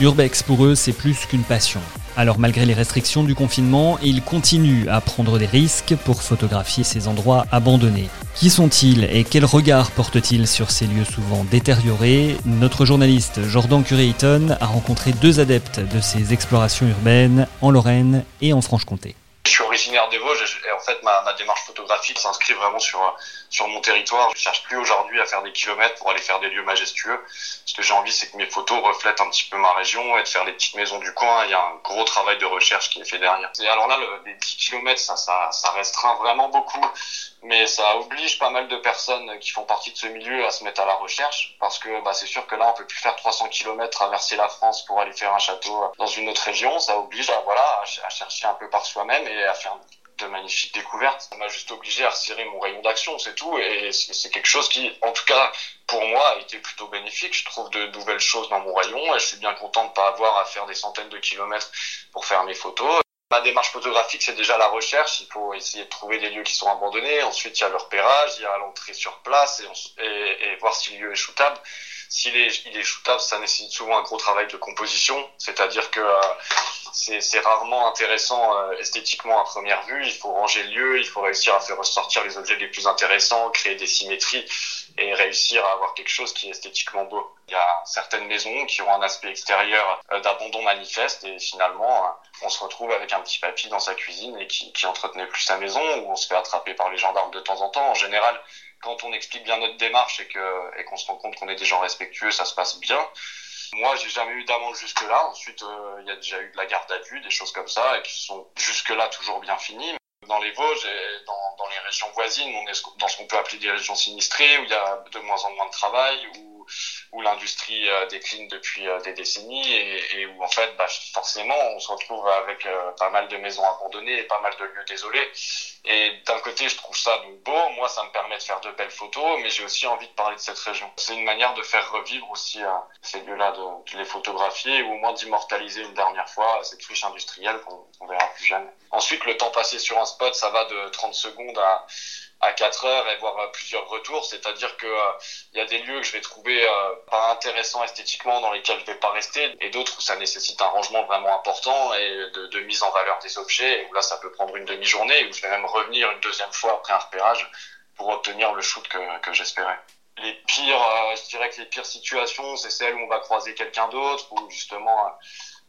L'urbex pour eux, c'est plus qu'une passion. Alors malgré les restrictions du confinement, ils continuent à prendre des risques pour photographier ces endroits abandonnés. Qui sont-ils et quel regard portent-ils sur ces lieux souvent détériorés? Notre journaliste Jordan Curé-Eaton a rencontré deux adeptes de ces explorations urbaines en Lorraine et en Franche-Comté. Originaire des Vosges et en fait ma, ma démarche photographique s'inscrit vraiment sur sur mon territoire. Je cherche plus aujourd'hui à faire des kilomètres pour aller faire des lieux majestueux. Ce que j'ai envie, c'est que mes photos reflètent un petit peu ma région et de faire les petites maisons du coin. Il y a un gros travail de recherche qui est fait derrière. Et alors là, le, les 10 kilomètres, ça, ça restreint vraiment beaucoup, mais ça oblige pas mal de personnes qui font partie de ce milieu à se mettre à la recherche parce que bah, c'est sûr que là, on peut plus faire 300 kilomètres traverser la France pour aller faire un château dans une autre région. Ça oblige à voilà à, à chercher un peu par soi-même et à faire de magnifiques découvertes. Ça m'a juste obligé à resserrer mon rayon d'action, c'est tout. Et c'est quelque chose qui, en tout cas, pour moi, a été plutôt bénéfique. Je trouve de nouvelles choses dans mon rayon et je suis bien content de pas avoir à faire des centaines de kilomètres pour faire mes photos. Ma démarche photographique, c'est déjà la recherche. Il faut essayer de trouver des lieux qui sont abandonnés. Ensuite, il y a le repérage, il y a l'entrée sur place et, voir si le lieu est shootable. S'il est, il est shootable, ça nécessite souvent un gros travail de composition. C'est-à-dire que euh, c'est rarement intéressant euh, esthétiquement à première vue. Il faut ranger le lieu, il faut réussir à faire ressortir les objets les plus intéressants, créer des symétries et réussir à avoir quelque chose qui est esthétiquement beau. Il y a certaines maisons qui ont un aspect extérieur euh, d'abandon manifeste et finalement euh, on se retrouve avec un petit papy dans sa cuisine et qui, qui entretenait plus sa maison ou on se fait attraper par les gendarmes de temps en temps. En général, quand on explique bien notre démarche et qu'on se rend compte qu'on est des gens respectueux, ça se passe bien. Moi, j'ai jamais eu d'amende jusque-là. Ensuite, euh, il y a déjà eu de la garde à vue, des choses comme ça, et qui sont jusque-là toujours bien finies. Dans les Vosges et dans, les régions voisines, on est dans ce qu'on peut appeler des régions sinistrées, où il y a de moins en moins de travail, où l'industrie euh, décline depuis euh, des décennies, et, où en fait, bah, forcément, on se retrouve avec euh, pas mal de maisons abandonnées et pas mal de lieux désolés. Et d'un côté, je trouve ça beau. Moi, ça me permet de faire de belles photos, mais j'ai aussi envie de parler de cette région. C'est une manière de faire revivre aussi ces lieux-là, de, les photographier ou au moins d'immortaliser une dernière fois cette friche industrielle qu'on qu verra plus jamais. Ensuite, le temps passé sur un spot, ça va de 30 secondes à à 4 heures et voir plusieurs retours, c'est-à-dire que euh, il y a des lieux que je vais trouver euh, pas intéressants esthétiquement dans lesquels je vais pas rester et d'autres où ça nécessite un rangement vraiment important et de, de mise en valeur des objets où là ça peut prendre une demi-journée où je vais même revenir une deuxième fois après un repérage pour obtenir le shoot que, que j'espérais. Les pires, euh, je dirais que les pires situations, c'est celles où on va croiser quelqu'un d'autre ou justement euh,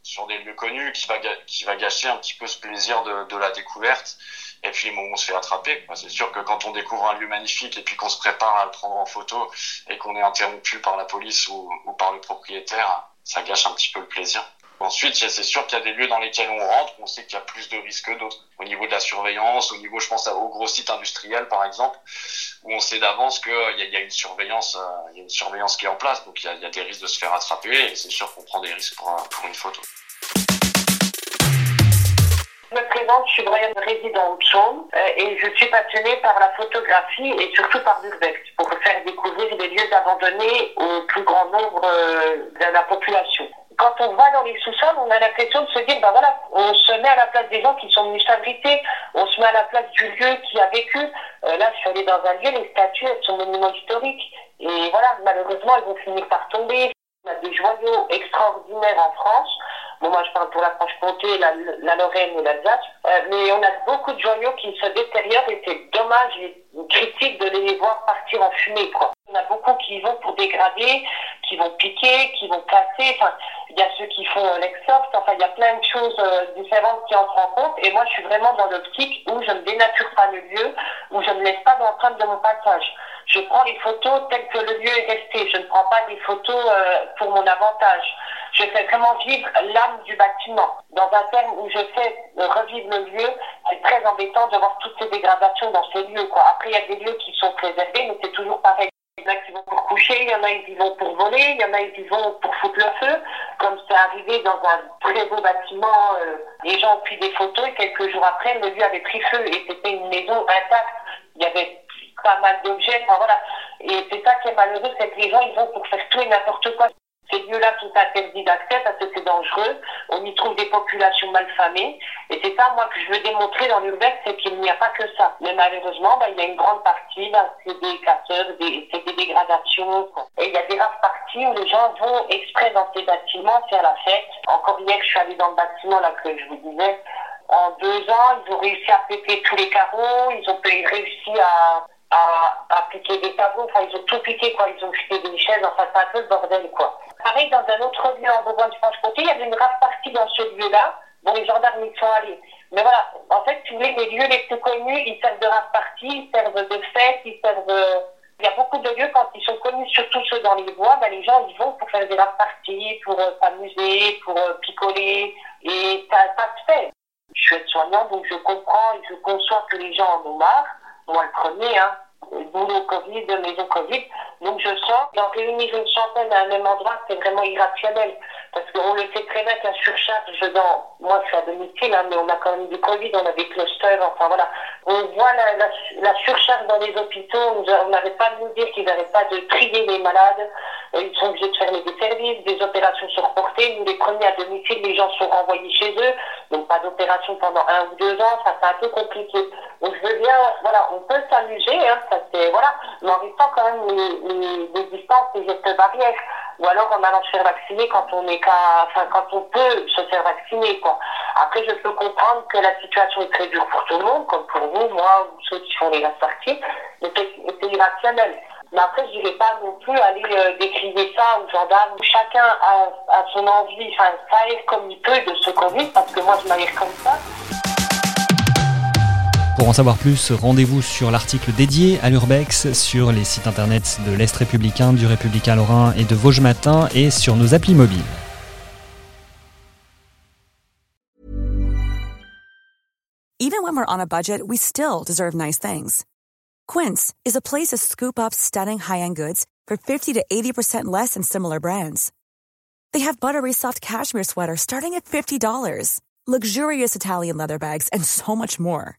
sur des lieux connus qui va qui va gâcher un petit peu ce plaisir de, de la découverte et puis où on se fait attraper. C'est sûr que quand on découvre un lieu magnifique et puis qu'on se prépare à le prendre en photo et qu'on est interrompu par la police ou, par le propriétaire, ça gâche un petit peu le plaisir. Ensuite, c'est sûr qu'il y a des lieux dans lesquels on rentre, on sait qu'il y a plus de risques que d'autres. Au niveau de la surveillance, au niveau, je pense, aux gros sites industriels, par exemple, où on sait d'avance qu'il y, y, a une surveillance, euh, il y a une surveillance qui est en place, donc il y a, des risques de se faire attraper, et c'est sûr qu'on prend des risques pour, pour une photo. Je me présente, je suis Brian, résident au Psaume euh, et je suis passionnée par la photographie et surtout par l'urbex pour faire découvrir des lieux abandonnés au plus grand nombre euh, de la population. Quand on va dans les sous-sols, on a l'impression de se dire, ben voilà, on se met à la place des gens qui sont venus s'abriter, on se met à la place du lieu qui a vécu. Euh, là, je suis allée dans un lieu, les statues, elles sont monuments historiques et voilà, malheureusement, elles vont finir par tomber. On a des joyaux extraordinaires en France. Bon, moi, je parle pour la Franche-Comté, la, la, Lorraine et l'Alsace. Euh, mais on a beaucoup de joyaux qui se détériorent et c'est dommage et critique de les voir partir en fumée, quoi. On a beaucoup qui vont pour dégrader, qui vont piquer, qui vont casser. Enfin, il y a ceux qui font l'exsoft. Enfin, il y a plein de choses euh, différentes qui entrent en compte. Et moi, je suis vraiment dans l'optique où je ne dénature pas le lieu, où je ne laisse pas d'empreinte de mon passage. Je prends les photos telles que le lieu est resté. Je ne prends pas des photos euh, pour mon avantage. Je fais vraiment vivre l'âme du bâtiment. Dans un terme où je fais revivre le lieu, c'est très embêtant de voir toutes ces dégradations dans ces lieux. Quoi. Après, il y a des lieux qui sont préservés, mais c'est toujours pareil. Il y en a qui vont pour coucher, il y en a qui vont pour voler, il y en a qui vont pour foutre le feu. Comme c'est arrivé dans un très beau bâtiment, euh, les gens ont pris des photos et quelques jours après, le lieu avait pris feu et c'était une maison intacte. Il y avait pas mal d'objets, enfin voilà. Et c'est ça qui est malheureux, c'est que les gens, ils vont pour faire tout et n'importe quoi. Ces lieux-là sont interdits d'accès parce que c'est dangereux. On y trouve des populations malfamées. Et c'est ça, moi, que je veux démontrer dans l'urbex, c'est qu'il n'y a pas que ça. Mais malheureusement, bah, il y a une grande partie, bah, c'est des casseurs, c'est des dégradations. Et il y a des rares parties où les gens vont exprès dans ces bâtiments faire la fête. Encore hier, je suis allée dans le bâtiment là que je vous disais. En deux ans, ils ont réussi à péter tous les carreaux. Ils ont réussi à à, à piquer des tableaux, enfin ils ont tout piqué quoi, ils ont jeté des chaises, enfin c'est un peu le bordel quoi. Pareil, dans un autre lieu en Bourgogne-Franche-Comté, il y avait une rare partie dans ce lieu-là, bon les gendarmes y sont allés. Mais voilà, en fait, tu voulais les lieux les plus connus, ils servent de rare partie, ils servent de fête, ils servent... Il y a beaucoup de lieux, quand ils sont connus, surtout ceux dans les bois, ben, les gens ils vont pour faire des rare parties, pour euh, s'amuser, pour euh, picoler, et ça, ça se fait. Je suis aide-soignante, donc je comprends et je conçois que les gens en ont marre moi le premier, hein, boulot Covid, maison Covid. Donc je sors, d'en réunir une centaine à un même endroit, c'est vraiment irrationnel. Parce qu'on le sait très bien la surcharge dans, moi je suis à domicile, hein, mais on a quand même du Covid, on a des clusters, enfin voilà. On voit la, surcharge dans les hôpitaux, on n'arrête pas de nous dire qu'ils n'arrêtent pas de trier les malades, ils sont obligés de fermer des services, des opérations sont reportées, nous les premiers à domicile, les gens sont renvoyés chez eux, donc pas d'opération pendant un ou deux ans, ça c'est un peu compliqué. Donc je veux bien, voilà, on peut s'amuser, hein, ça c'est, voilà, mais en restant quand même les, les, distances, les gestes barrières ou alors en allant se faire vacciner quand on est qu'à, enfin quand on peut se faire vacciner quoi. Après je peux comprendre que la situation est très dure pour tout le monde, comme pour vous, moi ou ceux qui font les parties, mais c'est irrationnel. Mais après je dirais pas non plus aller euh, décrire ça aux gendarmes. Chacun a, a son envie, enfin s'aère comme il peut de ce Covid, parce que moi je m'aère comme ça. Pour en savoir plus, rendez-vous sur l'article dédié à l'Urbex sur les sites internet de l'Est républicain, du Républicain Lorrain et de Vosges Matin et sur nos applis mobiles. Even when we're on a budget, we still deserve nice things. Quince is a place to scoop up stunning high-end goods for 50 to 80% less than similar brands. They have buttery soft cashmere sweaters starting at $50, luxurious Italian leather bags, and so much more.